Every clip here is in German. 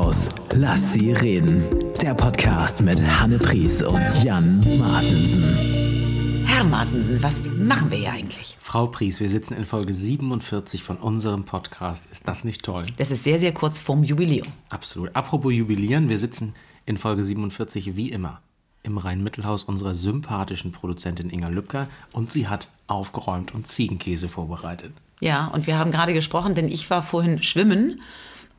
Mittelhaus. Lass sie reden. Der Podcast mit Hanne Pries und Jan Martensen. Herr Martensen, was machen wir hier eigentlich? Frau Pries, wir sitzen in Folge 47 von unserem Podcast. Ist das nicht toll? Das ist sehr, sehr kurz vorm Jubiläum. Absolut. Apropos Jubilieren, wir sitzen in Folge 47 wie immer im Rhein-Mittelhaus unserer sympathischen Produzentin Inga Lübcker und sie hat aufgeräumt und Ziegenkäse vorbereitet. Ja, und wir haben gerade gesprochen, denn ich war vorhin schwimmen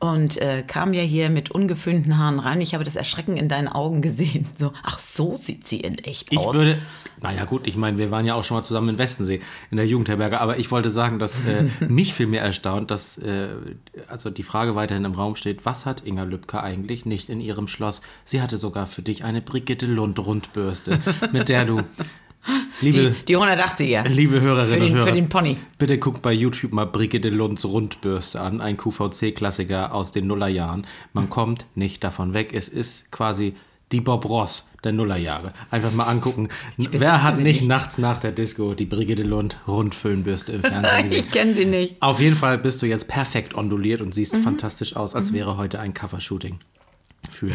und äh, kam ja hier mit ungeföhnten Haaren rein. Ich habe das Erschrecken in deinen Augen gesehen. So, ach, so sieht sie in echt Ich aus. würde, naja gut, ich meine, wir waren ja auch schon mal zusammen in Westensee in der Jugendherberge, aber ich wollte sagen, dass äh, mich viel mehr erstaunt, dass äh, also die Frage weiterhin im Raum steht, was hat Inga Lübcker eigentlich nicht in ihrem Schloss? Sie hatte sogar für dich eine Brigitte Lund Rundbürste, mit der du, liebe, die, die 180er. liebe Hörerinnen Für den- und Hörer, für den Pony. bitte guckt bei YouTube mal Brigitte Lunds Rundbürste an, ein QVC-Klassiker aus den Nullerjahren. Man kommt nicht davon weg. Es ist quasi die Bob Ross der Nullerjahre. Einfach mal angucken. Wer hat nicht nicht. nachts nach der Disco die Brigitte Lund Rundföhnbürste im Fernsehen gesehen? Ich kenne sie nicht. Auf jeden Fall bist du jetzt perfekt onduliert und siehst Mhm. fantastisch aus, als wäre heute ein Covershooting für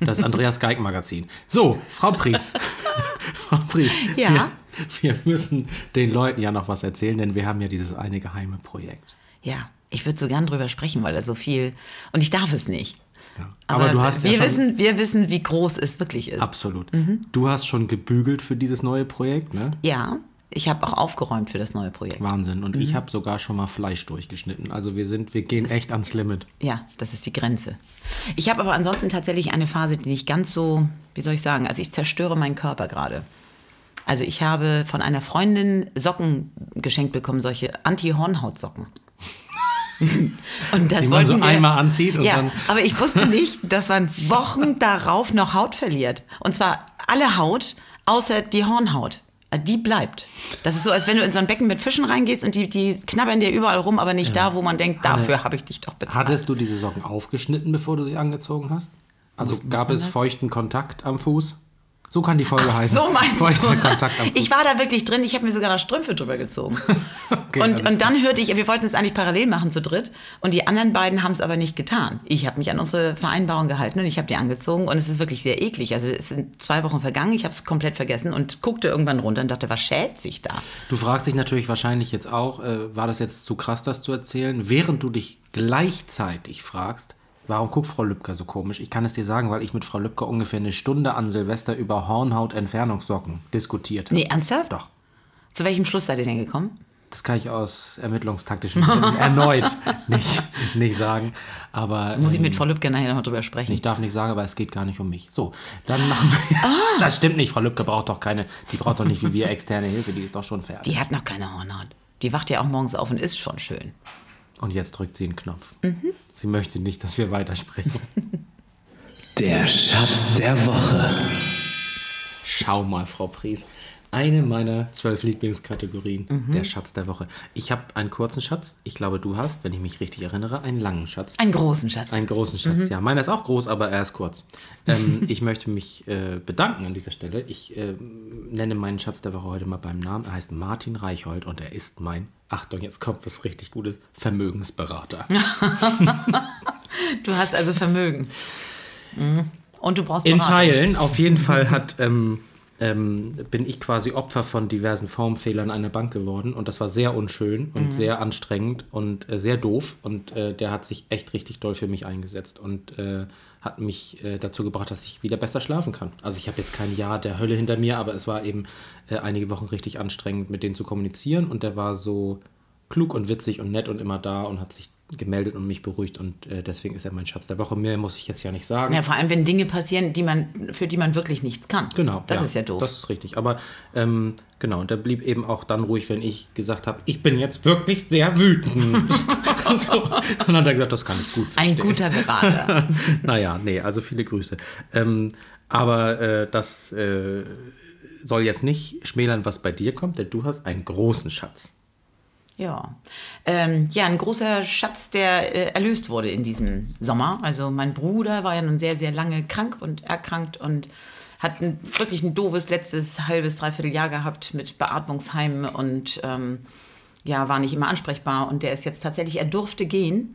das Andreas Geig Magazin. So, Frau Pries. Frau Pries. Ja? Wir, wir müssen den Leuten ja noch was erzählen, denn wir haben ja dieses eine geheime Projekt. Ja, ich würde so gern drüber sprechen, weil da so viel. Und ich darf es nicht. Ja. Aber, du hast wir ja schon, wissen, wir wissen, wie groß es wirklich ist. absolut. Mhm. Du hast schon gebügelt für dieses neue Projekt, ne? Ja, ich habe auch aufgeräumt für das neue Projekt. Wahnsinn. Und Mhm. ich habe sogar schon mal Fleisch durchgeschnitten. Also wir sind, wir gehen echt ans Limit. Ja, das ist die Grenze. Ich habe aber ansonsten tatsächlich eine Phase, die nicht ganz so, wie soll ich sagen, also ich zerstöre meinen Körper gerade. Also ich habe von einer Freundin Socken geschenkt bekommen, solche Anti-Hornhaut-Socken. Und das Die man so wir- einmal anzieht und ja, dann- aber ich wusste nicht, dass man Wochen darauf noch Haut verliert. Und zwar alle Haut, außer die Hornhaut. Äh, Die bleibt. Das ist so, als wenn du in so ein Becken mit Fischen reingehst und die, die knabbern dir überall rum, aber nicht da, wo man denkt, dafür habe ich dich doch bezahlt. Hattest du diese Socken aufgeschnitten, bevor du sie angezogen hast? Also muss gab man es feuchten Kontakt am Fuß? So kann die Folge Ach, heißen. so meinst Feuchter du? Ich war da wirklich drin, ich habe mir sogar noch Strümpfe drüber gezogen. Okay, und, und dann hörte ich, wir wollten es eigentlich parallel machen zu dritt und die anderen beiden haben es aber nicht getan. Ich habe mich an unsere Vereinbarung gehalten und ich habe die angezogen und es ist wirklich sehr eklig. Also es sind zwei Wochen vergangen, ich habe es komplett vergessen und guckte irgendwann runter und dachte, was schält sich da? Du fragst dich natürlich wahrscheinlich jetzt auch, äh, war das jetzt zu krass, das zu erzählen? Während du dich gleichzeitig fragst, warum guckt Frau Lübcker so komisch? Ich kann es dir sagen, weil ich mit Frau Lübcker ungefähr eine Stunde an Silvester über Hornhaut-Entfernungssocken diskutiert habe. Nee, ernsthaft? Doch. Zu welchem Schluss seid ihr denn gekommen? Das kann ich aus ermittlungstaktischen Gründen erneut nicht, nicht sagen. Aber Muss ich ähm, mit Frau Lübcke nachher noch drüber sprechen. Ich darf nicht sagen, aber es geht gar nicht um mich. So, dann machen wir. Ah. Das stimmt nicht. Frau Lübcke braucht doch keine, die braucht doch nicht wie wir externe Hilfe, die ist doch schon fertig. Die hat noch keine Hornhaut. Die wacht ja auch morgens auf und ist schon schön. Und jetzt drückt sie einen Knopf. Mhm. Sie möchte nicht, dass wir weitersprechen. Der Schatz der Woche. Schau mal, Frau Pries. Eine meiner zwölf Lieblingskategorien, Mhm. der Schatz der Woche. Ich habe einen kurzen Schatz. Ich glaube, du hast, wenn ich mich richtig erinnere, einen langen Schatz. Einen großen Schatz. Einen großen Schatz, ja. Meiner ist auch groß, aber er ist kurz. Ähm, ich möchte mich äh, bedanken an dieser Stelle. Ich äh, nenne meinen Schatz der Woche heute mal beim Namen. Er heißt Martin Reichhold und er ist mein, Achtung, jetzt kommt was richtig Gutes, Vermögensberater. Du hast also Vermögen. Mhm. Und du brauchst In Beratung. Teilen, auf jeden Fall hat, ähm, ähm, bin ich quasi Opfer von diversen Formfehlern einer Bank geworden und das war sehr unschön und sehr anstrengend und äh, sehr doof und äh, der hat sich echt richtig doll für mich eingesetzt und äh, hat mich äh, dazu gebracht, dass ich wieder besser schlafen kann. Also ich habe jetzt kein Jahr der Hölle hinter mir, aber es war eben äh, einige Wochen richtig anstrengend, mit denen zu kommunizieren und der war so klug und witzig und nett und immer da und hat sich gemeldet und mich beruhigt und äh, deswegen ist er mein Schatz der Woche. Mehr muss ich jetzt ja nicht sagen. Ja, vor allem, wenn Dinge passieren, die man, für die man wirklich nichts kann. Genau. Das ist ja doof. Das ist richtig. Aber ähm, genau, und der blieb eben auch dann ruhig, wenn ich gesagt habe, ich bin jetzt wirklich sehr wütend. so. Und dann hat er gesagt, das kann ich gut Ein verstehen. guter Berater. naja, nee, also viele Grüße. Ähm, aber äh, das äh, soll jetzt nicht schmälern, was bei dir kommt, denn du hast einen großen Schatz. Ja. Ähm, ja, ein großer Schatz, der äh, erlöst wurde in diesem Sommer. Also mein Bruder war ja nun sehr, sehr lange krank und erkrankt und hat ein, wirklich ein doofes letztes halbes, dreiviertel Jahr gehabt mit Beatmungsheimen und ähm, ja, war nicht immer ansprechbar. Und der ist jetzt tatsächlich, er durfte gehen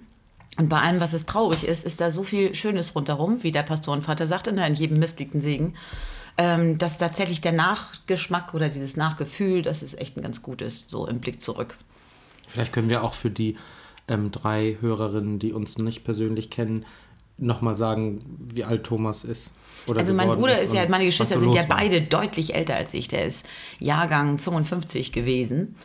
Und bei allem, was es traurig ist, ist da so viel Schönes rundherum, wie der Pastorenvater sagte, ne, in jedem Mist liegt Segen, ähm, dass tatsächlich der Nachgeschmack oder dieses Nachgefühl, dass es echt ein ganz gutes, so im Blick zurück. Vielleicht können wir auch für die ähm, drei Hörerinnen, die uns nicht persönlich kennen, nochmal sagen, wie alt Thomas ist. also mein Bruder ist, ist ja, meine Geschwister so sind ja beide deutlich älter als ich. Der ist Jahrgang 55 gewesen.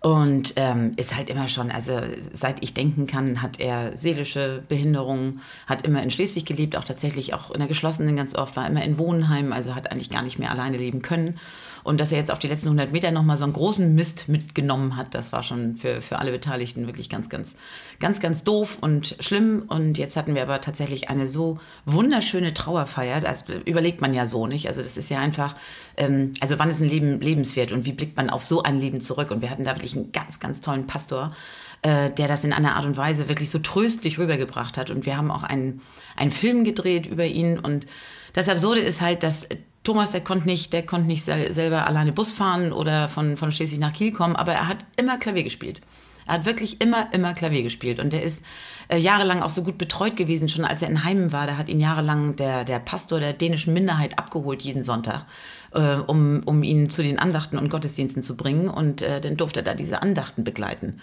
Und ähm, ist halt immer schon, also seit ich denken kann, hat er seelische Behinderungen, hat immer in Schleswig gelebt, auch tatsächlich auch in der geschlossenen ganz oft, war immer in Wohnheimen, also hat eigentlich gar nicht mehr alleine leben können. Und dass er jetzt auf die letzten 100 Meter nochmal so einen großen Mist mitgenommen hat, das war schon für, für alle Beteiligten wirklich ganz, ganz, ganz, ganz doof und schlimm. Und jetzt hatten wir aber tatsächlich eine so wunderschöne Trauerfeier. Das überlegt man ja so nicht. Also das ist ja einfach, ähm, also wann ist ein Leben lebenswert und wie blickt man auf so ein Leben zurück? Und wir hatten da wirklich einen ganz, ganz tollen Pastor, äh, der das in einer Art und Weise wirklich so tröstlich rübergebracht hat. Und wir haben auch einen, einen Film gedreht über ihn und das Absurde ist halt, dass Thomas, der konnte nicht, der konnte nicht selber alleine Bus fahren oder von, von Schleswig nach Kiel kommen, aber er hat immer Klavier gespielt. Er hat wirklich immer, immer Klavier gespielt. Und er ist äh, jahrelang auch so gut betreut gewesen, schon als er in Heimen war. Da hat ihn jahrelang der, der Pastor der dänischen Minderheit abgeholt jeden Sonntag, äh, um, um ihn zu den Andachten und Gottesdiensten zu bringen. Und äh, dann durfte er da diese Andachten begleiten.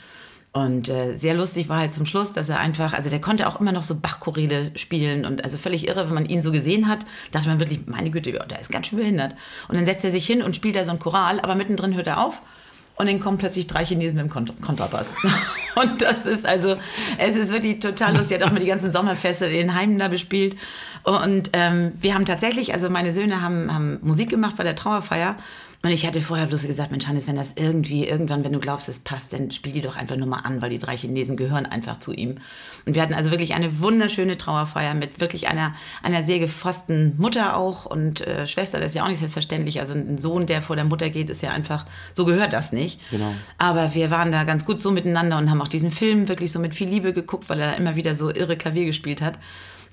Und äh, sehr lustig war halt zum Schluss, dass er einfach, also der konnte auch immer noch so Bachchoräle spielen und also völlig irre, wenn man ihn so gesehen hat, dachte man wirklich, meine Güte, der ist ganz schön behindert. Und dann setzt er sich hin und spielt da so ein Choral, aber mittendrin hört er auf und dann kommen plötzlich drei Chinesen mit dem Kont Kontrabass. und das ist also, es ist wirklich total lustig. Er hat auch mal die ganzen Sommerfeste in Heimen da bespielt. Und ähm, wir haben tatsächlich, also meine Söhne haben, haben Musik gemacht bei der Trauerfeier. Und ich hatte vorher bloß gesagt, Mensch Hannes, wenn das irgendwie, irgendwann, wenn du glaubst, es passt, dann spiel die doch einfach nur mal an, weil die drei Chinesen gehören einfach zu ihm. Und wir hatten also wirklich eine wunderschöne Trauerfeier mit wirklich einer, einer sehr gefassten Mutter auch und äh, Schwester, das ist ja auch nicht selbstverständlich. Also ein Sohn, der vor der Mutter geht, ist ja einfach, so gehört das nicht. Genau. Aber wir waren da ganz gut so miteinander und haben auch diesen Film wirklich so mit viel Liebe geguckt, weil er immer wieder so irre Klavier gespielt hat.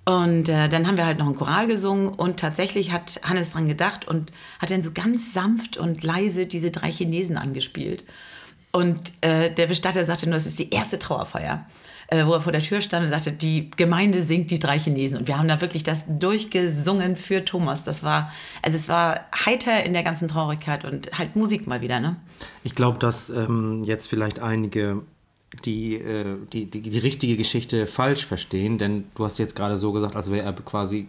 Und äh, dann haben wir halt noch einen Choral gesungen und tatsächlich hat Hannes dran gedacht und hat dann so ganz sanft und leise diese drei Chinesen angespielt. Und äh, der Bestatter sagte nur, das ist die erste Trauerfeier, äh, wo er vor der Tür stand und sagte, die Gemeinde singt die drei Chinesen. Und wir haben da wirklich das durchgesungen für Thomas. Das war, also es war heiter in der ganzen Traurigkeit und halt Musik mal wieder, ne? Ich glaube, dass ähm, jetzt vielleicht einige die, äh, die, die, die, richtige Geschichte falsch verstehen, denn du hast jetzt gerade so gesagt, als wäre er quasi äh,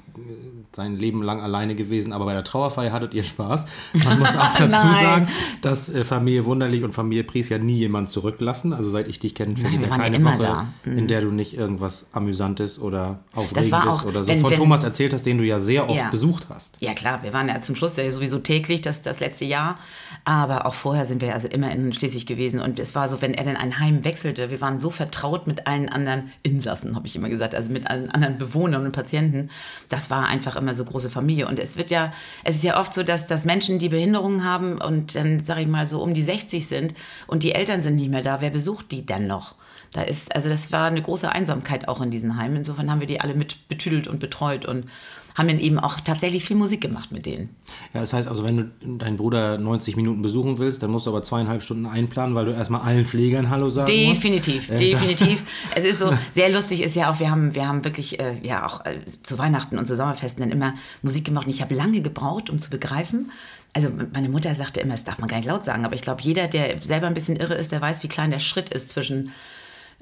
sein Leben lang alleine gewesen, aber bei der Trauerfeier hattet ihr Spaß. Man muss auch dazu sagen, dass äh, Familie Wunderlich und Familie Pries ja nie jemand zurücklassen. Also seit ich dich kenne, vergeht ja keine Woche, mhm. in der du nicht irgendwas Amüsantes oder Aufregendes oder so wenn, von wenn, Thomas erzählt hast, den du ja sehr oft ja. besucht hast. Ja klar, wir waren ja zum Schluss ja sowieso täglich, das, das letzte Jahr, aber auch vorher sind wir also immer in Schleswig gewesen und es war so, wenn er dann ein Heim wechselt, wechselte. Wir waren so vertraut mit allen anderen Insassen, habe ich immer gesagt, also mit allen anderen Bewohnern und Patienten. Das war einfach immer so große Familie. Und es wird ja, es ist ja oft so, dass, dass Menschen, die Behinderungen haben und dann, sage ich mal, so um die 60 sind und die Eltern sind nicht mehr da, wer besucht die denn noch? Da ist, also das war eine große Einsamkeit auch in diesen Heimen. Insofern haben wir die alle mit betüdelt und betreut und haben dann eben auch tatsächlich viel Musik gemacht mit denen. Ja, das heißt also, wenn du deinen Bruder 90 Minuten besuchen willst, dann musst du aber zweieinhalb Stunden einplanen, weil du erstmal allen Pflegern Hallo sagen Definitiv, musst. definitiv. es ist so, sehr lustig ist ja auch, wir haben, wir haben wirklich, äh, ja auch äh, zu Weihnachten und zu Sommerfesten dann immer Musik gemacht und ich habe lange gebraucht, um zu begreifen, also meine Mutter sagte immer, das darf man gar nicht laut sagen, aber ich glaube, jeder, der selber ein bisschen irre ist, der weiß, wie klein der Schritt ist zwischen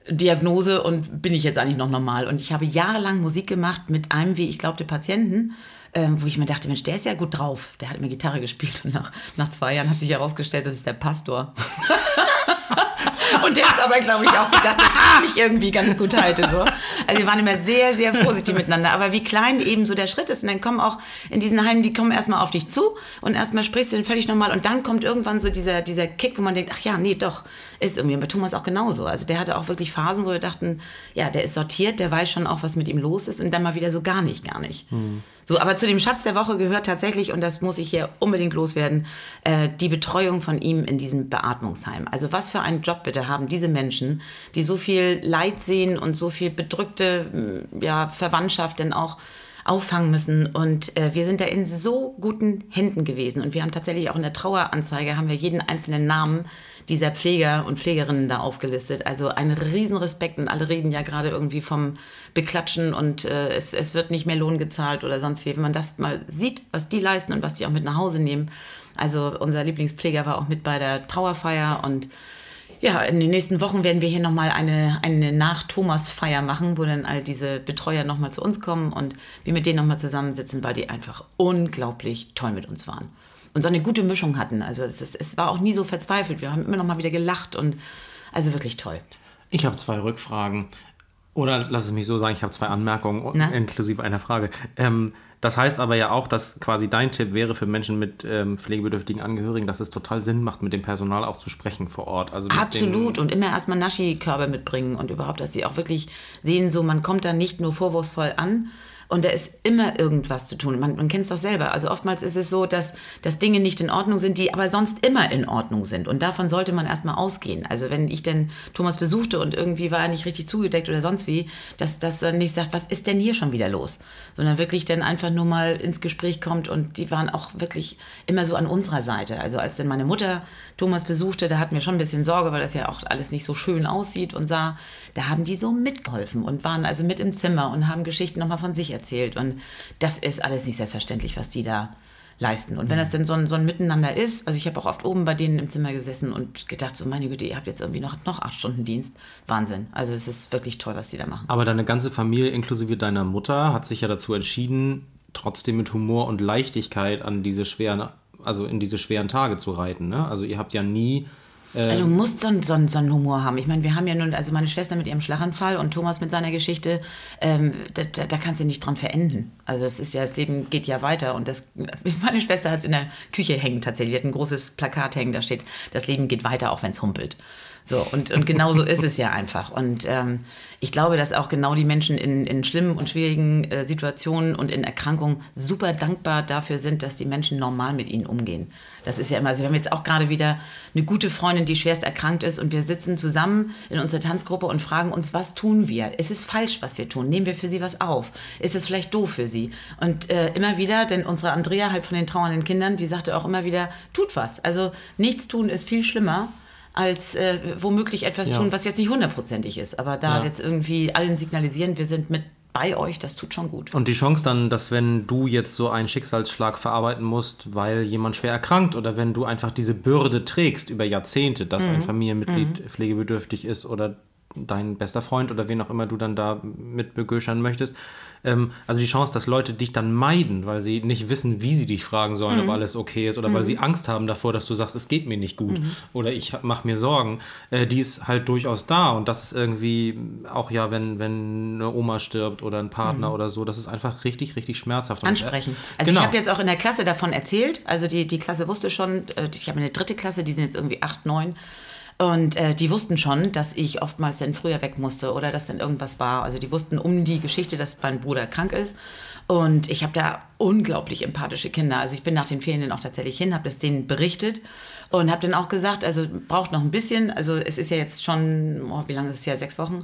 Diagnose und bin ich jetzt eigentlich noch normal. Und ich habe jahrelang Musik gemacht mit einem, wie ich glaubte, Patienten, ähm, wo ich mir dachte, Mensch, der ist ja gut drauf. Der hat immer Gitarre gespielt und nach, nach zwei Jahren hat sich herausgestellt, das ist der Pastor. Und der hat aber, glaube ich, auch gedacht, dass ich mich irgendwie ganz gut halte. So. Also wir waren immer sehr, sehr vorsichtig miteinander. Aber wie klein eben so der Schritt ist. Und dann kommen auch in diesen Heimen, die kommen erstmal auf dich zu und erstmal sprichst du den völlig normal. Und dann kommt irgendwann so dieser, dieser Kick, wo man denkt, ach ja, nee, doch, ist irgendwie. Und bei Thomas auch genauso. Also der hatte auch wirklich Phasen, wo wir dachten, ja, der ist sortiert, der weiß schon auch, was mit ihm los ist. Und dann mal wieder so gar nicht, gar nicht. Hm. So, aber zu dem Schatz der Woche gehört tatsächlich, und das muss ich hier unbedingt loswerden, äh, die Betreuung von ihm in diesem Beatmungsheim. Also was für einen Job bitte haben diese Menschen, die so viel Leid sehen und so viel bedrückte ja, Verwandtschaft denn auch auffangen müssen. Und äh, wir sind da in so guten Händen gewesen. Und wir haben tatsächlich auch in der Traueranzeige haben wir jeden einzelnen Namen dieser Pfleger und Pflegerinnen da aufgelistet. Also ein Riesenrespekt und alle reden ja gerade irgendwie vom Beklatschen und äh, es, es wird nicht mehr Lohn gezahlt oder sonst wie. Wenn man das mal sieht, was die leisten und was die auch mit nach Hause nehmen. Also unser Lieblingspfleger war auch mit bei der Trauerfeier und ja, in den nächsten Wochen werden wir hier nochmal eine, eine Nach-Thomas-Feier machen, wo dann all diese Betreuer nochmal zu uns kommen und wir mit denen nochmal zusammensitzen, weil die einfach unglaublich toll mit uns waren. Und so eine gute Mischung hatten. Also es, ist, es war auch nie so verzweifelt. Wir haben immer nochmal wieder gelacht und also wirklich toll. Ich habe zwei Rückfragen. Oder lass es mich so sagen, ich habe zwei Anmerkungen, Na? inklusive einer Frage. Ähm, das heißt aber ja auch, dass quasi dein Tipp wäre für Menschen mit ähm, pflegebedürftigen Angehörigen, dass es total Sinn macht, mit dem Personal auch zu sprechen vor Ort. Also Absolut. Und immer erstmal Naschi-Körbe mitbringen und überhaupt, dass sie auch wirklich sehen, so man kommt da nicht nur vorwurfsvoll an, und da ist immer irgendwas zu tun. Man, man kennt es doch selber. Also oftmals ist es so, dass, dass Dinge nicht in Ordnung sind, die aber sonst immer in Ordnung sind. Und davon sollte man erstmal ausgehen. Also wenn ich denn Thomas besuchte und irgendwie war er nicht richtig zugedeckt oder sonst wie, dass das dann nicht sagt, was ist denn hier schon wieder los? Sondern wirklich dann einfach nur mal ins Gespräch kommt und die waren auch wirklich immer so an unserer Seite. Also als dann meine Mutter Thomas besuchte, da hatten wir schon ein bisschen Sorge, weil das ja auch alles nicht so schön aussieht und sah, da haben die so mitgeholfen und waren also mit im Zimmer und haben Geschichten nochmal von sich erzählt. Und das ist alles nicht selbstverständlich, was die da leisten. Und wenn das denn so ein, so ein Miteinander ist, also ich habe auch oft oben bei denen im Zimmer gesessen und gedacht, so meine Güte, ihr habt jetzt irgendwie noch, noch acht Stunden Dienst. Wahnsinn. Also es ist wirklich toll, was die da machen. Aber deine ganze Familie, inklusive deiner Mutter, hat sich ja dazu entschieden, trotzdem mit Humor und Leichtigkeit an diese schweren, also in diese schweren Tage zu reiten. Ne? Also ihr habt ja nie Also du musst so, einen- so, so einen Humor haben. Ich meine, wir haben ja nun, also meine Schwester mit ihrem Schlaganfall und Thomas mit seiner Geschichte, ähm, da, da, da kannst du nicht dran verenden. Also es ist ja, das Leben geht ja weiter und das, meine Schwester hat es in der Küche hängen tatsächlich. Die hat ein großes Plakat hängen, da steht, das Leben geht weiter, auch wenn es humpelt. So, und, und genau so ist es ja einfach. Und ähm, ich glaube, dass auch genau die Menschen in, in schlimmen und schwierigen äh, Situationen und in Erkrankungen super dankbar dafür sind, dass die Menschen normal mit ihnen umgehen. Das ist ja immer so. Wir haben jetzt auch gerade wieder eine gute Freundin, die schwerst erkrankt ist und wir sitzen zusammen in unserer Tanzgruppe und fragen uns, was tun wir? Ist es falsch, was wir tun? Nehmen wir für sie was auf? Ist es vielleicht doof für sie? Und äh, immer wieder, denn unsere Andrea halt von den trauernden Kindern, die sagte auch immer wieder, tut was. Also nichts tun ist viel schlimmer als äh, womöglich etwas Ja. tun, was jetzt nicht hundertprozentig ist. Aber da Ja. jetzt irgendwie allen signalisieren, wir sind mit bei euch, das tut schon gut. Und die Chance dann, dass wenn du jetzt so einen Schicksalsschlag verarbeiten musst, weil jemand schwer erkrankt oder wenn du einfach diese Bürde trägst über Jahrzehnte, dass ein Familienmitglied pflegebedürftig ist oder dein bester Freund oder wen auch immer du dann da mit begöschern möchtest. Ähm, also die Chance, dass Leute dich dann meiden, weil sie nicht wissen, wie sie dich fragen sollen, ob alles okay ist oder weil sie Angst haben davor, dass du sagst, es geht mir nicht gut oder ich mache mir Sorgen, äh, die ist halt durchaus da und das ist irgendwie auch ja, wenn, wenn eine Oma stirbt oder ein Partner oder so, das ist einfach richtig, richtig schmerzhaft. Äh, ansprechen. Also genau. ich habe jetzt auch in der Klasse davon erzählt. Also die, die Klasse wusste schon, äh, ich habe eine dritte Klasse, die sind jetzt irgendwie acht, neun. Und äh, die wussten schon, dass ich oftmals dann früher weg musste oder dass dann irgendwas war. Also die wussten um die Geschichte, dass mein Bruder krank ist. Und ich habe da unglaublich empathische Kinder. Also ich bin nach den Ferien dann auch tatsächlich hin, habe das denen berichtet und habe dann auch gesagt, also braucht noch ein bisschen. Also es ist ja jetzt schon, oh, wie lange ist es ja, sechs Wochen.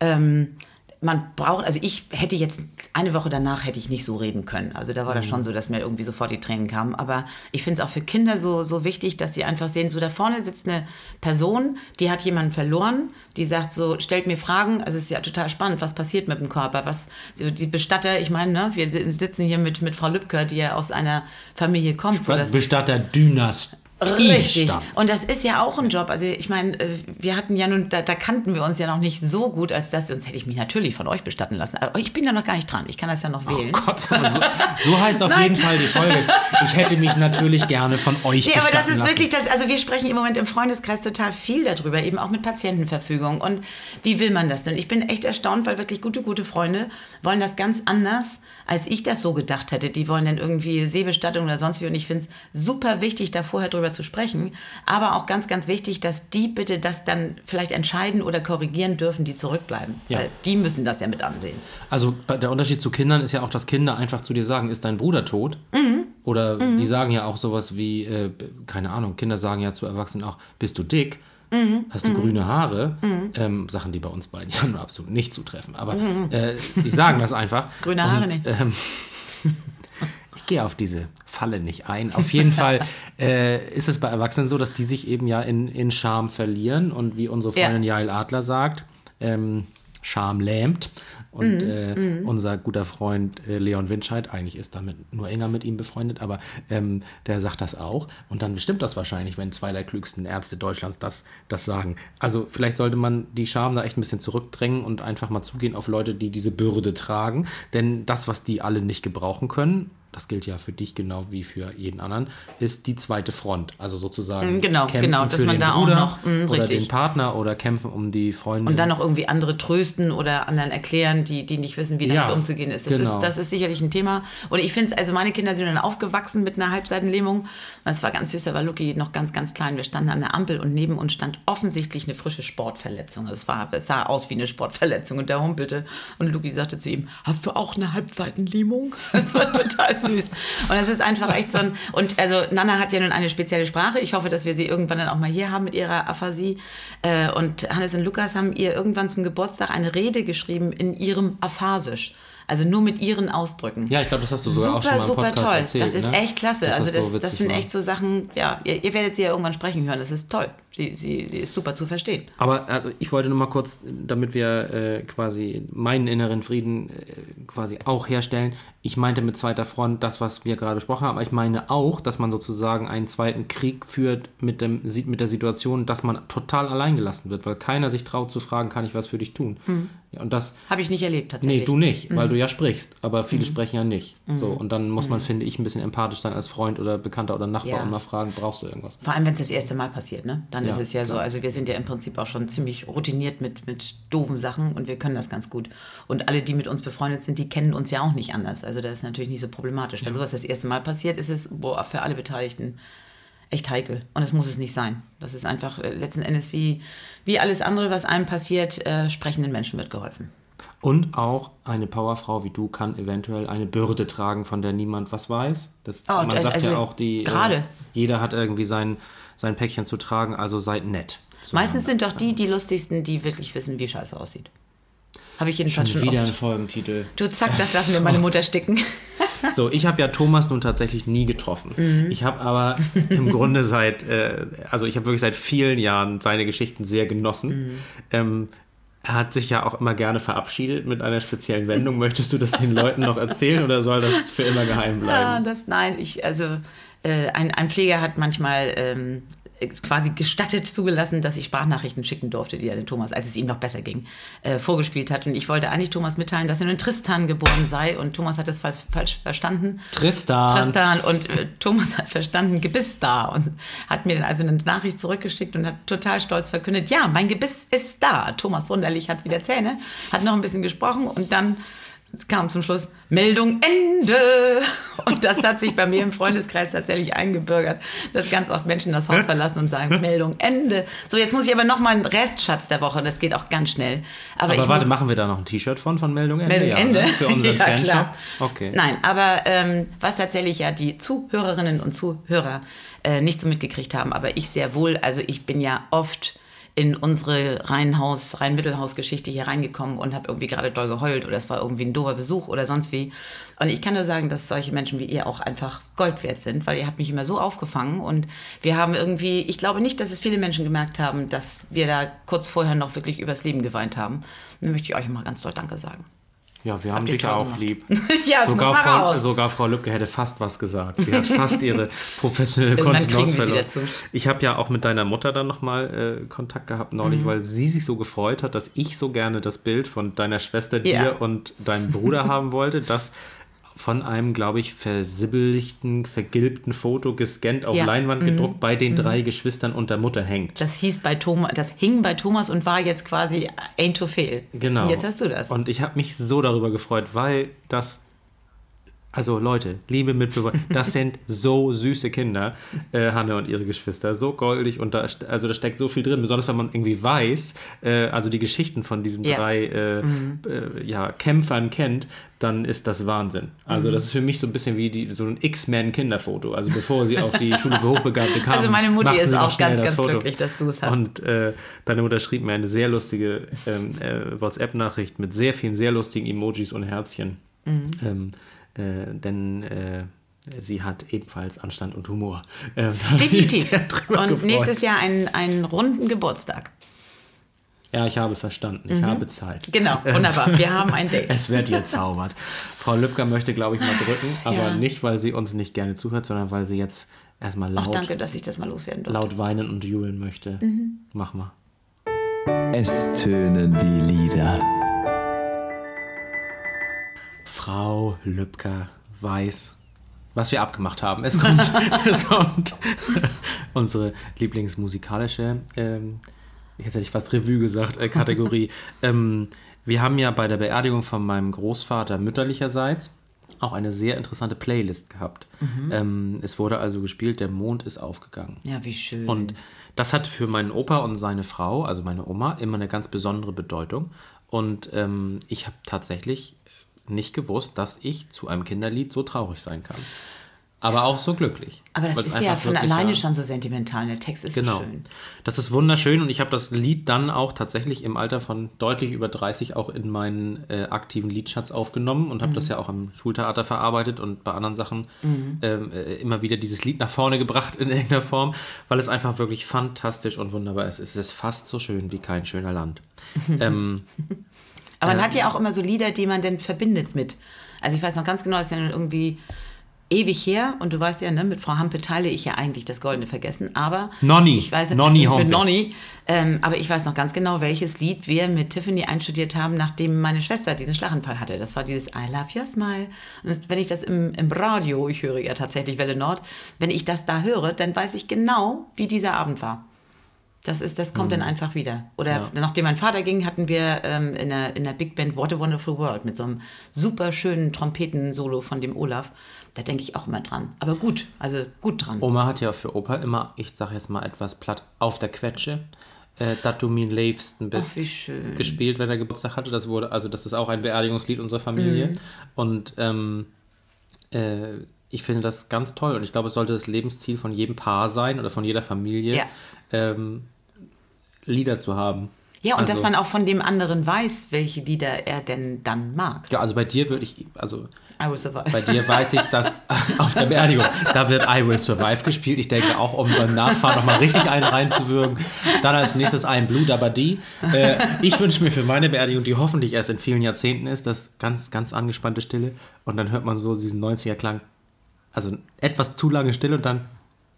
Ähm, man braucht, also ich hätte jetzt eine Woche danach hätte ich nicht so reden können. Also da war das schon so, dass mir irgendwie sofort die Tränen kamen. Aber ich finde es auch für Kinder so, so wichtig, dass sie einfach sehen, so da vorne sitzt eine Person, die hat jemanden verloren, die sagt so, stellt mir Fragen. Also es ist ja total spannend, was passiert mit dem Körper, was die Bestatter, ich meine, ne, wir sitzen hier mit, mit Frau Lübcker, die ja aus einer Familie kommt, Bestatter Dynastie. Richtig. Und das ist ja auch ein Job. Also ich meine, äh, wir hatten ja nun, da, da kannten wir uns ja noch nicht so gut, als das, sonst hätte ich mich natürlich von euch bestatten lassen. Aber ich bin ja noch gar nicht dran. Ich kann das ja noch wählen. Gott, so, so heißt auf Nein. jeden Fall die Folge. Ich hätte mich natürlich gerne von euch Ja, aber das bestatten ist lassen. wirklich das, also wir sprechen im Moment im Freundeskreis total viel darüber, eben auch mit Patientenverfügung. Und wie will man das denn? Ich bin echt erstaunt, weil wirklich gute, gute Freunde wollen das ganz anders, als ich das so gedacht hätte. Die wollen dann irgendwie Seebestattung oder sonst wie. Und ich finde es super wichtig, da vorher drüber zu sprechen. Aber auch ganz, ganz wichtig, dass die bitte das dann vielleicht entscheiden oder korrigieren dürfen, die zurückbleiben. Ja. Weil die müssen das ja mit ansehen. Also bei- der Unterschied zu Kindern ist ja auch, dass Kinder einfach zu dir sagen, ist dein Bruder tot? Oder die sagen ja auch sowas wie, äh, keine Ahnung, Kinder sagen ja zu Erwachsenen auch, bist du dick? Hast du grüne Haare? Ähm, Sachen, die bei uns beiden ja nur absolut nicht zutreffen. Aber äh, die sagen das einfach. Grüne Haare nicht. Ähm, ich gehe auf diese Falle nicht ein. Auf jeden Fall äh, ist es bei Erwachsenen so, dass die sich eben ja in, in Scham verlieren und wie unsere Freundin Ja. Jael Adler sagt, ähm, Scham lähmt. Und Mhm, äh, unser guter Freund äh, Leon Winscheid, eigentlich ist damit nur enger mit ihm befreundet, aber ähm, der sagt das auch. Und dann stimmt das wahrscheinlich, wenn zwei der klügsten Ärzte Deutschlands das, das sagen. Also vielleicht sollte man die Scham da echt ein bisschen zurückdrängen und einfach mal zugehen auf Leute, die diese Bürde tragen. Denn das, was die alle nicht gebrauchen können, das gilt ja für dich genau wie für jeden anderen, ist die zweite Front. Also sozusagen Mm, genau, kämpfen genau, dass für man den da auch Bruder noch, mm, oder richtig. den Partner oder kämpfen um die Freundin. Und dann noch irgendwie andere trösten oder anderen erklären, die, die nicht wissen, wie damit Ja, umzugehen ist. Das, genau. ist. das ist sicherlich ein Thema. Und ich finde es, also meine Kinder sind dann aufgewachsen mit einer Halbseitenlähmung. Und das war ganz süß, da war Lucky noch ganz, ganz klein. Wir standen an der Ampel und neben uns stand offensichtlich eine frische Sportverletzung. Es, war, es sah aus wie eine Sportverletzung und der humpelte. Und Lucky sagte zu ihm, hast du auch eine Halbseitenlähmung? Das war total süß. Und das ist einfach echt so ein, und also Nana hat ja nun eine spezielle Sprache. Ich hoffe, dass wir sie irgendwann dann auch mal hier haben mit ihrer Aphasie. Äh, Und Hannes und Lukas haben ihr irgendwann zum Geburtstag eine Rede geschrieben in ihrem Aphasisch. Also nur mit ihren Ausdrücken. ja, ich glaube, das hast du sogar super, auch schon mal im super Podcast toll. erzählt. das ist ne? echt klasse. Dass also das, so das sind war. echt so Sachen, ja, ihr, ihr werdet sie ja irgendwann sprechen hören. Das ist toll. Sie, sie, sie ist super zu verstehen. Aber also ich wollte nur mal kurz, damit wir äh, quasi meinen inneren Frieden äh, quasi auch herstellen. Ich meinte mit zweiter Front das, was wir gerade besprochen haben, aber ich meine auch, dass man sozusagen einen zweiten Krieg führt mit, dem, mit der Situation, dass man total allein gelassen wird, weil keiner sich traut zu fragen, kann ich was für dich tun? Ja, und das, Habe ich nicht erlebt, tatsächlich. nee, du nicht, Mhm. weil du ja sprichst, aber viele sprechen ja nicht. So, und dann muss man, finde ich, ein bisschen empathisch sein als Freund oder Bekannter oder Nachbar Ja. und mal fragen, brauchst du irgendwas? Vor allem, wenn es das erste Mal passiert, ne? Dann Ja, ist es ja so. Also wir sind ja im Prinzip auch schon ziemlich routiniert mit, mit doofen Sachen und wir können das ganz gut. Und alle, die mit uns befreundet sind, die kennen uns ja auch nicht anders. Also das ist natürlich nicht so problematisch. Wenn sowas das erste Mal passiert, ist es boah, für alle Beteiligten echt heikel. Und das muss es nicht sein. Das ist einfach äh, letzten Endes wie, wie alles andere, was einem passiert, äh, sprechenden Menschen wird geholfen. Und auch eine Powerfrau wie du kann eventuell eine Bürde tragen, von der niemand was weiß. Das, Oh, man sagt also ja auch, die, gerade. Äh, jeder hat irgendwie sein, sein Päckchen zu tragen, also seid nett. Meistens sind doch die die lustigsten, die wirklich wissen, wie Scheiße aussieht. Habe ich jedenfalls Schon schon wieder oft. ein Folgentitel. Du zack, das lassen wir meine Mutter sticken. So, ich habe ja Thomas nun tatsächlich nie getroffen. Mhm. Ich habe aber im Grunde seit, äh, also ich habe wirklich seit vielen Jahren seine Geschichten sehr genossen. Mhm. Ähm, er hat sich ja auch immer gerne verabschiedet mit einer speziellen Wendung. Möchtest du das den Leuten noch erzählen oder soll das für immer geheim Ja, bleiben? das, nein, ich, also äh, ein, ein Pfleger hat manchmal ähm, quasi gestattet zugelassen, dass ich Sprachnachrichten schicken durfte, die er den Thomas, als es ihm noch besser ging, äh, vorgespielt hat. Und ich wollte eigentlich Thomas mitteilen, dass er in Tristan geboren sei. Und Thomas hat das falsch, falsch verstanden. Tristan. Tristan und äh, Thomas hat verstanden, Gebiss da und hat mir dann also eine Nachricht zurückgeschickt und hat total stolz verkündet, ja, mein Gebiss ist da. Thomas Wunderlich hat wieder Zähne, hat noch ein bisschen gesprochen und dann kam zum Schluss Meldung Ende. Und das hat sich bei mir im Freundeskreis tatsächlich eingebürgert, dass ganz oft Menschen das Haus verlassen und sagen Meldung Ende. So, jetzt muss ich aber noch mal einen Restschatz der Woche, das geht auch ganz schnell. Aber, Aber ich warte, machen wir da noch ein T-Shirt von, von Meldung Ende? Meldung ja, Ende. Ne? Für unseren Ja, Fanshop? klar. Okay. Nein, aber ähm, was tatsächlich ja die Zuhörerinnen und Zuhörer äh, nicht so mitgekriegt haben, aber ich sehr wohl, also ich bin ja oft in unsere Reihenhaus, Rhein-Mittelhaus-Geschichte hier reingekommen und habe irgendwie gerade doll geheult oder es war irgendwie ein doofer Besuch oder sonst wie. Und ich kann nur sagen, dass solche Menschen wie ihr auch einfach Gold wert sind, weil ihr habt mich immer so aufgefangen und wir haben irgendwie, ich glaube nicht, dass es viele Menschen gemerkt haben, dass wir da kurz vorher noch wirklich übers Leben geweint haben. Und dann möchte ich euch mal ganz doll Danke sagen. Ja, wir haben dich auch gemacht. lieb. Ja, das sogar, muss Frau, raus. sogar Frau Lübcke hätte fast was gesagt. Sie hat fast ihre professionelle Kontenance verloren. Ich habe ja auch mit deiner Mutter dann nochmal äh, Kontakt gehabt neulich, Mhm. weil sie sich so gefreut hat, dass ich so gerne das Bild von deiner Schwester, Ja. dir und deinem Bruder haben wollte, das von einem, glaube ich, versibbeligten, vergilbten Foto gescannt auf Ja. Mhm. Leinwand gedruckt bei den drei Geschwistern und der Mutter hängt. Das hieß bei Thomas, das hing bei Thomas und war jetzt quasi ain't to fail. Genau. Und jetzt hast du das. Und ich habe mich so darüber gefreut, weil das Also Leute, liebe Mitbewohner, das sind so süße Kinder, äh, Hanne und ihre Geschwister, so goldig und da, also da steckt so viel drin, besonders wenn man irgendwie weiß, äh, also die Geschichten von diesen Ja. drei äh, äh, ja, Kämpfern kennt, dann ist das Wahnsinn. Also das ist für mich so ein bisschen wie die, so ein X-Men-Kinderfoto. Also bevor sie auf die Schule für Hochbegabte kamen. Also meine Mutti ist auch ganz, ganz Foto. glücklich, dass du es hast. Und äh, deine Mutter schrieb mir eine sehr lustige ähm, äh, WhatsApp-Nachricht mit sehr vielen sehr lustigen Emojis und Herzchen. Mhm. Ähm, äh, denn äh, sie hat ebenfalls Anstand und Humor. Ähm, Definitiv. Und gefreut. nächstes Jahr einen, einen runden Geburtstag. Ja, ich habe verstanden. Ich habe Zeit. Genau, wunderbar. Wir haben ein Date. Es wird ihr zaubert. Frau Lübcker möchte, glaube ich, mal drücken, aber Ja. nicht, weil sie uns nicht gerne zuhört, sondern weil sie jetzt erstmal Ach, laut, danke, dass ich das mal loswerden durfte. laut weinen und jubeln möchte. Mhm. Mach mal. Es tönen die Lieder. Frau Lübcker weiß, was wir abgemacht haben. Es kommt, es kommt unsere lieblingsmusikalische, ähm, jetzt hätte ich fast Revue gesagt, äh, Kategorie. ähm, wir haben ja bei der Beerdigung von meinem Großvater mütterlicherseits auch eine sehr interessante Playlist gehabt. Ähm, es wurde also gespielt, der Mond ist aufgegangen. Ja, wie schön. Und das hat für meinen Opa und seine Frau, also meine Oma, immer eine ganz besondere Bedeutung. Und ähm, ich habe tatsächlich nicht gewusst, dass ich zu einem Kinderlied so traurig sein kann. Aber auch so glücklich. Aber das ist ja von alleine schon so sentimental. Der Text ist Genau. so schön. Das ist wunderschön und ich habe das Lied dann auch tatsächlich im Alter von deutlich über 30 auch in meinen äh, aktiven Liedschatz aufgenommen und habe das ja auch im Schultheater verarbeitet und bei anderen Sachen ähm, äh, immer wieder dieses Lied nach vorne gebracht in irgendeiner Form, weil es einfach wirklich fantastisch und wunderbar ist. Es ist fast so schön wie kein schöner Land. ähm, Aber man hat ja auch immer so Lieder, die man dann verbindet mit. Also ich weiß noch ganz genau, das ist ja nun irgendwie ewig her und du weißt ja, ne, mit Frau Hampe teile ich ja eigentlich das Goldene Vergessen, aber Nonny. ich weiß Nonny Hampe. Nonny, ähm, aber ich weiß noch ganz genau, welches Lied wir mit Tiffany einstudiert haben, nachdem meine Schwester diesen Schlaganfall hatte. Das war dieses I Love Your Smile. Und das, wenn ich das im, im Radio, ich höre ja tatsächlich Welle Nord, wenn ich das da höre, dann weiß ich genau, wie dieser Abend war. Das, ist, das kommt dann einfach wieder. Oder Mhm. Ja. nachdem mein Vater ging, hatten wir ähm, in, der, in der Big Band What a Wonderful World mit so einem super schönen Trompetensolo von dem Olaf. Da denke ich auch immer dran. Aber gut, also gut dran. Oma hat ja für Opa immer, ich sag jetzt mal etwas platt, auf der Quetsche, äh, dass du mir liebsten bist. Ach, wie schön. gespielt, wenn er Geburtstag hatte. Das wurde, also das ist auch ein Beerdigungslied unserer Familie. Mhm. Und ähm, äh, ich finde das ganz toll und ich glaube, es sollte das Lebensziel von jedem Paar sein oder von jeder Familie, Ja. ähm, Lieder zu haben. Ja, und dass Also- man auch von dem anderen weiß, welche Lieder er denn dann mag. Ja, also bei dir würde ich, also I will survive. bei dir weiß ich, dass auf der Beerdigung, da wird I Will Survive gespielt. Ich denke auch, um beim Nachfahren nochmal richtig einen reinzuwirken. Dann als nächstes ein Blue Dabadi. Äh, ich wünsche mir für meine Beerdigung, die hoffentlich erst in vielen Jahrzehnten ist, das ganz, ganz angespannte Stille. Und dann hört man so diesen 90er-Klang. Also etwas zu lange Stille und dann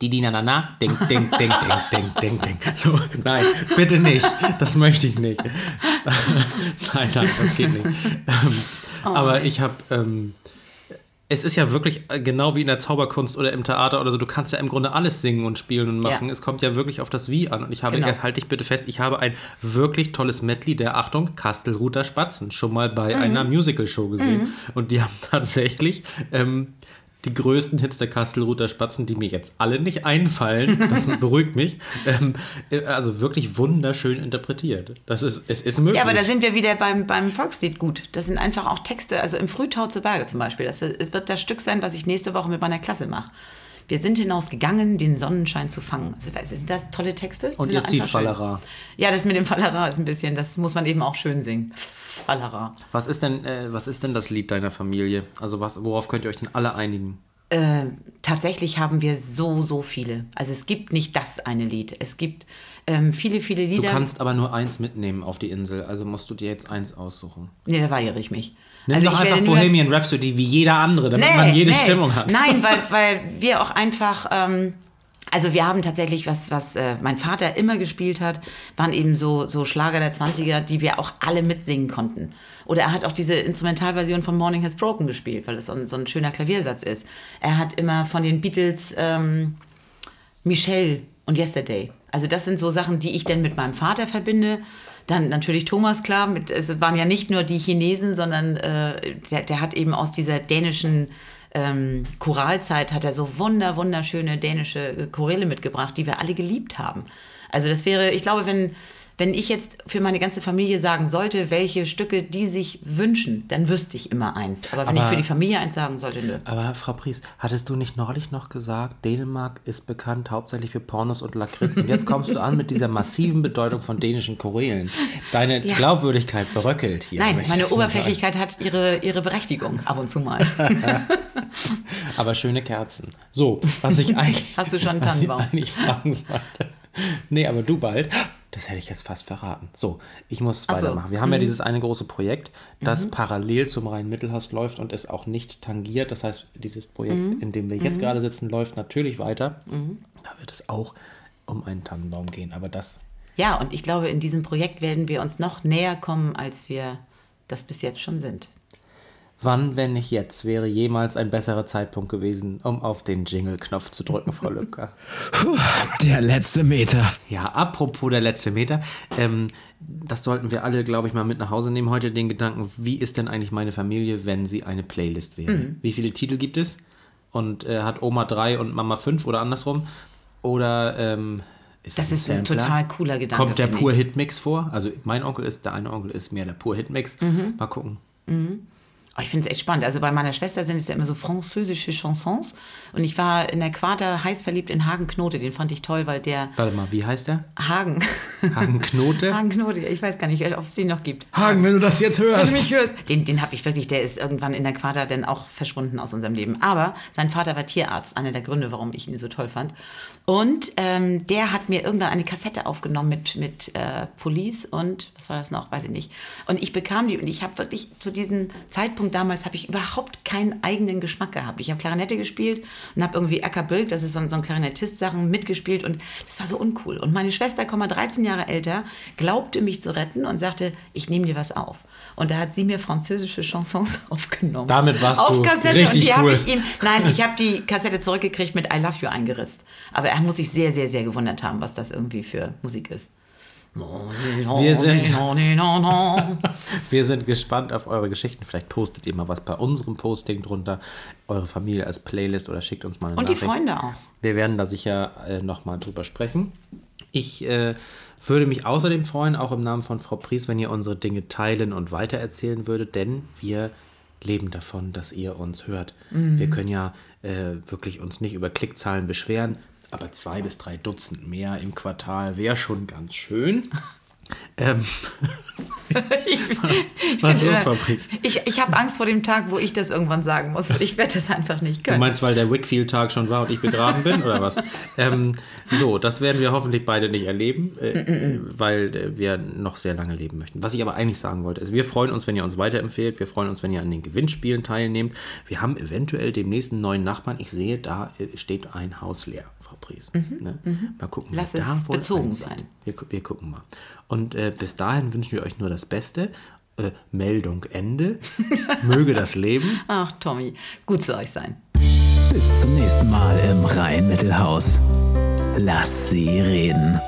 die die na na na ding ding ding ding ding ding ding so nein bitte nicht das möchte ich nicht nein nein das geht nicht ähm, aber ich habe ähm, es ist ja wirklich äh, genau wie in der Zauberkunst oder im Theater oder so, du kannst ja im Grunde alles singen und spielen und machen. Ja. Es kommt ja wirklich auf das Wie an. Und ich habe, Genau. halte dich bitte fest, ich habe ein wirklich tolles Medley der, Achtung, Kastelruther Spatzen schon mal bei Mhm. einer Musical-Show gesehen. Und die haben tatsächlich ähm, die größten Hits der Kastelruther Spatzen, die mir jetzt alle nicht einfallen, das beruhigt mich, ähm, äh, also wirklich wunderschön interpretiert. Das ist, es ist möglich. Ja, aber da sind wir wieder beim, beim Volkslied gut. Das sind einfach auch Texte, also im Frühtau zu Berge zum Beispiel. Das wird das Stück sein, was ich nächste Woche mit meiner Klasse mache. Wir sind hinausgegangen, den Sonnenschein zu fangen. Also, sind das tolle Texte? Und Sind ihr zieht. Fallera. Ja, das mit dem Fallera ist ein bisschen, das muss man eben auch schön singen. Fallera. Was ist denn, äh, was ist denn das Lied deiner Familie? Also was, worauf könnt ihr euch denn alle einigen? Äh, tatsächlich haben wir so, so viele. Also es gibt nicht das eine Lied. Es gibt ähm, viele, viele Du Lieder. kannst aber nur eins mitnehmen auf die Insel, also musst du dir jetzt eins aussuchen. nee, da weigere ich mich. Nimm also doch einfach Bohemian Rhapsody wie jeder andere, damit man jede Stimmung hat. Nein, weil, weil wir auch einfach, ähm, also wir haben tatsächlich, was, was äh, mein Vater immer gespielt hat, waren eben so, so Schlager der 20er, die wir auch alle mitsingen konnten. Oder er hat auch diese Instrumentalversion von Morning Has Broken gespielt, weil es so ein, so ein schöner Klaviersatz ist. Er hat immer von den Beatles ähm, Michelle und Yesterday. Also das sind so Sachen, die ich dann mit meinem Vater verbinde. Dann natürlich Thomas, klar, mit, es waren ja nicht nur die Chinesen, sondern äh, der, der hat eben aus dieser dänischen ähm, Choralzeit hat er so wunder, wunderschöne dänische äh, Choräle mitgebracht, die wir alle geliebt haben. Also das wäre, ich glaube, wenn, wenn ich jetzt für meine ganze Familie sagen sollte, welche Stücke die sich wünschen, dann wüsste ich immer eins. Aber wenn Aber- ich für die Familie eins sagen sollte, nö. Aber Frau Pries, hattest du nicht neulich noch gesagt, Dänemark ist bekannt hauptsächlich für Pornos und Lakritz und jetzt kommst du an mit dieser massiven Bedeutung von dänischen Chorälen. Deine Ja. Glaubwürdigkeit bröckelt hier. Nein, meine nur sagen. Oberflächlichkeit hat ihre, ihre Berechtigung ab und zu mal. Aber schöne Kerzen. So, was ich eigentlich, Hast du schon einen was ich Tannenbaum? eigentlich fragen sollte. Nee, aber du bald. Das hätte ich jetzt fast verraten. So, ich muss Ach so. Mhm. weitermachen. Wir haben ja dieses eine große Projekt, das parallel zum Rhein-Mittelhaus läuft und es auch nicht tangiert. Das heißt, dieses Projekt, Mhm. in dem wir jetzt gerade sitzen, läuft natürlich weiter. Da wird es auch um einen Tannenbaum gehen. Aber das Ja, und ich glaube, in diesem Projekt werden wir uns noch näher kommen, als wir das bis jetzt schon sind. Wann, wenn nicht jetzt, wäre jemals ein besserer Zeitpunkt gewesen, um auf den Jingle-Knopf zu drücken, Frau Lübcker? Der letzte Meter. Ja, apropos der letzte Meter, ähm, das sollten wir alle, glaube ich, mal mit nach Hause nehmen. Heute den Gedanken, wie ist denn eigentlich meine Familie, wenn sie eine Playlist wäre? Mhm. Wie viele Titel gibt es? Und äh, hat Oma drei und Mama fünf oder andersrum? Oder ähm, ist Das es ist ein Sampler? total cooler Gedanke. Kommt der pur. Hitmix vor? Also mein Onkel ist, der eine Onkel ist mehr der pur Hitmix. Mhm. Mal gucken. Oh, ich finde es echt spannend. Also bei meiner Schwester sind es ja immer so französische Chansons. Und ich war in der Quarter heiß verliebt in Hagen Knote. Den fand ich toll, weil der Warte mal, wie heißt der? Hagen. Hagen Knote? Hagen Knote, ich weiß gar nicht, ob es den noch gibt. Hagen, wenn du das jetzt Wenn hörst. du mich hörst. Den, den habe ich wirklich, der ist irgendwann in der Quarter dann auch verschwunden aus unserem Leben. Aber sein Vater war Tierarzt, einer der Gründe, warum ich ihn so toll fand. Und ähm, der hat mir irgendwann eine Kassette aufgenommen mit, mit äh, Police und was war das noch, weiß ich nicht. Und ich bekam die und ich habe wirklich zu diesem Zeitpunkt damals habe ich überhaupt keinen eigenen Geschmack gehabt. Ich habe Klarinette gespielt und habe irgendwie Acker Bilk, das ist so, ein- so ein Klarinettist-Sachen, mitgespielt und das war so uncool. Und meine Schwester, Komma 13 Jahre älter, glaubte mich zu retten und sagte, ich nehme dir was auf. Und da hat sie mir französische Chansons aufgenommen. Damit warst auf du Kassette richtig und die habe cool. ich ihm, nein, ich habe die Kassette zurückgekriegt mit I Love You eingeritzt. Aber er muss sich sehr, sehr, sehr gewundert haben, was das irgendwie für Musik ist. Wir sind- Wir sind gespannt auf eure Geschichten. Vielleicht postet ihr mal was bei unserem Posting drunter, eure Familie als Playlist oder schickt uns mal eine Und die Nachricht. Freunde auch. Wir werden da sicher äh, nochmal drüber sprechen. Ich äh, würde mich außerdem freuen, auch im Namen von Frau Pries, wenn ihr unsere Dinge teilen und weitererzählen würdet, denn wir leben davon, dass ihr uns hört. Mhm. Wir können ja äh, wirklich uns nicht über Klickzahlen beschweren, aber zwei bis drei Dutzend mehr im Quartal wäre schon ganz schön. Ähm, was ist los, Frau Pries? Ich, ich habe Angst vor dem Tag, wo ich das irgendwann sagen muss. Ich werde das einfach nicht Du können. meinst, weil der Wickfield-Tag schon war und ich begraben bin, oder was? Ähm, so, das werden wir hoffentlich beide nicht erleben, äh, weil äh, wir noch sehr lange leben möchten. Was ich aber eigentlich sagen wollte, ist, wir freuen uns, wenn ihr uns weiterempfehlt. Wir freuen uns, wenn ihr an den Gewinnspielen teilnehmt. Wir haben eventuell demnächst einen neuen Nachbarn. Ich sehe, da äh, steht ein Haus leer, Frau Pries. Ne? Mal gucken, Lass es da bezogen sein. Wir, wir gucken mal. Und äh, bis dahin wünschen wir euch nur das Beste. Äh, Meldung Ende. Möge das Leben. Ach, Tommy, gut zu euch sein. Bis zum nächsten Mal im Rhein-Mittelhaus. Lass sie reden.